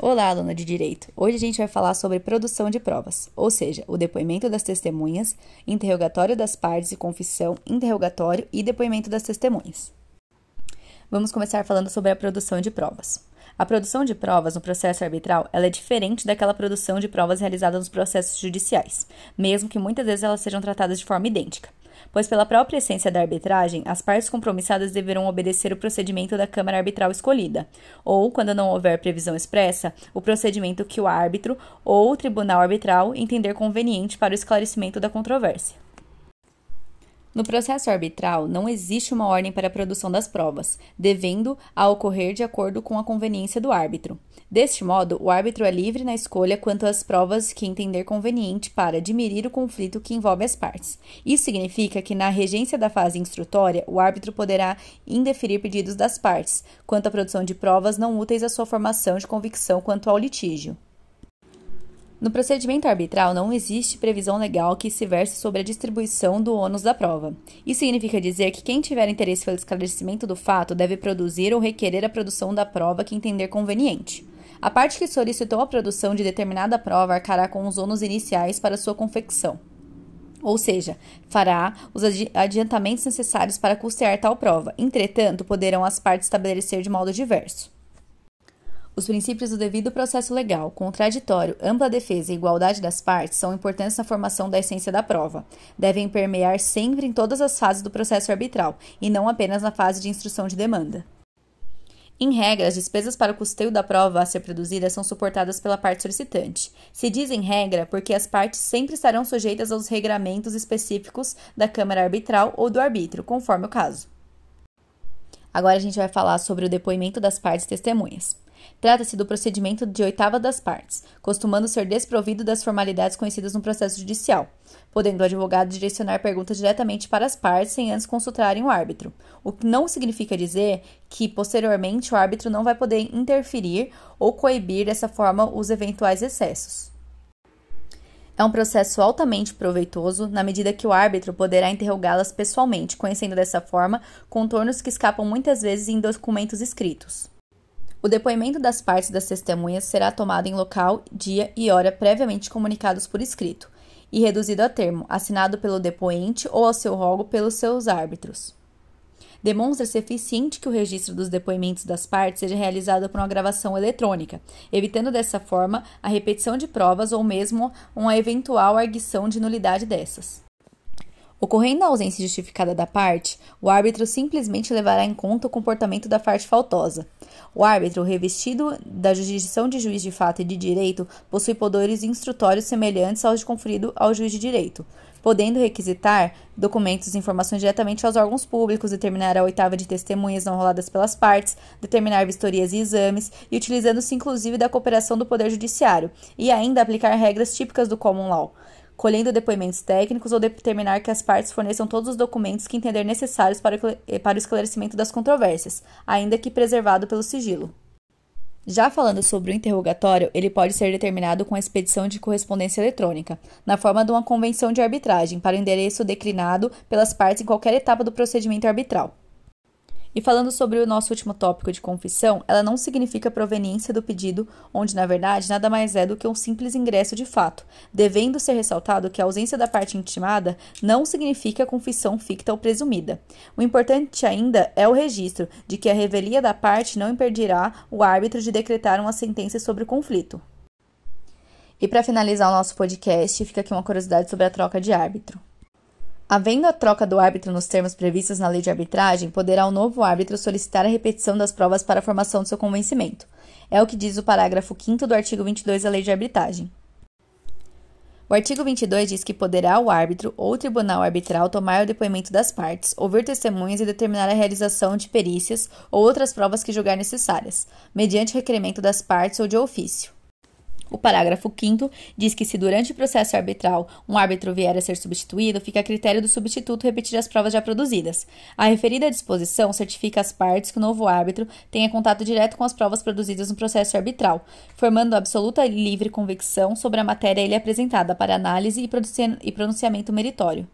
Olá, aluna de Direito! Hoje a gente vai falar sobre produção de provas, ou seja, o depoimento das testemunhas, interrogatório das partes e confissão, interrogatório e depoimento das testemunhas. Vamos começar falando sobre a produção de provas. A produção de provas no processo arbitral é diferente daquela produção de provas realizada nos processos judiciais, mesmo que muitas vezes elas sejam tratadas de forma idêntica pois, pela própria essência da arbitragem, as partes compromissadas deverão obedecer o procedimento da Câmara Arbitral escolhida, ou, quando não houver previsão expressa, o procedimento que o árbitro ou o tribunal arbitral entender conveniente para o esclarecimento da controvérsia. No processo arbitral, não existe uma ordem para a produção das provas, devendo a ocorrer de acordo com a conveniência do árbitro. Deste modo, o árbitro é livre na escolha quanto às provas que entender conveniente para diminuir o conflito que envolve as partes. Isso significa que, na regência da fase instrutória, o árbitro poderá indeferir pedidos das partes, quanto à produção de provas não úteis à sua formação de convicção quanto ao litígio. No procedimento arbitral, não existe previsão legal que se verse sobre a distribuição do ônus da prova. Isso significa dizer que quem tiver interesse pelo esclarecimento do fato deve produzir ou requerer a produção da prova que entender conveniente. A parte que solicitou a produção de determinada prova arcará com os ônus iniciais para sua confecção. Ou seja, fará os adiantamentos necessários para custear tal prova. Entretanto, poderão as partes estabelecer de modo diverso. Os princípios do devido processo legal, contraditório, ampla defesa e igualdade das partes são importantes na formação da essência da prova. Devem permear sempre em todas as fases do processo arbitral, e não apenas na fase de instrução de demanda. Em regra, as despesas para o custeio da prova a ser produzida são suportadas pela parte solicitante. Se diz em regra porque as partes sempre estarão sujeitas aos regramentos específicos da Câmara Arbitral ou do arbítrio, conforme o caso. Agora a gente vai falar sobre o depoimento das partes testemunhas. Trata-se do procedimento de oitava das partes, costumando ser desprovido das formalidades conhecidas no processo judicial, podendo o advogado direcionar perguntas diretamente para as partes sem antes consultarem o árbitro, o que não significa dizer que, posteriormente, o árbitro não vai poder interferir ou coibir dessa forma os eventuais excessos. É um processo altamente proveitoso na medida que o árbitro poderá interrogá-las pessoalmente, conhecendo dessa forma contornos que escapam muitas vezes em documentos escritos. O depoimento das partes das testemunhas será tomado em local, dia e hora previamente comunicados por escrito, e reduzido a termo, assinado pelo depoente ou ao seu rogo pelos seus árbitros. Demonstra-se eficiente que o registro dos depoimentos das partes seja realizado por uma gravação eletrônica, evitando dessa forma a repetição de provas ou mesmo uma eventual arguição de nulidade dessas. Ocorrendo a ausência justificada da parte, o árbitro simplesmente levará em conta o comportamento da parte faltosa. O árbitro, revestido da jurisdição de juiz de fato e de direito, possui poderes instrutórios semelhantes aos de conferido ao juiz de direito, podendo requisitar documentos e informações diretamente aos órgãos públicos, determinar a oitava de testemunhas não roladas pelas partes, determinar vistorias e exames, e utilizando-se inclusive da cooperação do Poder Judiciário, e ainda aplicar regras típicas do common law colhendo depoimentos técnicos ou determinar que as partes forneçam todos os documentos que entender necessários para, para o esclarecimento das controvérsias, ainda que preservado pelo sigilo. Já falando sobre o interrogatório, ele pode ser determinado com a expedição de correspondência eletrônica, na forma de uma convenção de arbitragem, para o endereço declinado pelas partes em qualquer etapa do procedimento arbitral. E falando sobre o nosso último tópico de confissão, ela não significa proveniência do pedido, onde na verdade nada mais é do que um simples ingresso de fato, devendo ser ressaltado que a ausência da parte intimada não significa confissão ficta ou presumida. O importante ainda é o registro de que a revelia da parte não impedirá o árbitro de decretar uma sentença sobre o conflito. E para finalizar o nosso podcast, fica aqui uma curiosidade sobre a troca de árbitro. Havendo a troca do árbitro nos termos previstos na lei de arbitragem, poderá o novo árbitro solicitar a repetição das provas para a formação do seu convencimento. É o que diz o parágrafo 5 do artigo 22 da lei de arbitragem. O artigo 22 diz que poderá o árbitro ou tribunal arbitral tomar o depoimento das partes, ouvir testemunhas e determinar a realização de perícias ou outras provas que julgar necessárias, mediante requerimento das partes ou de ofício. O parágrafo 5 diz que se durante o processo arbitral um árbitro vier a ser substituído, fica a critério do substituto repetir as provas já produzidas. A referida disposição certifica as partes que o novo árbitro tenha contato direto com as provas produzidas no processo arbitral, formando absoluta e livre convicção sobre a matéria ele apresentada para análise e pronunciamento meritório.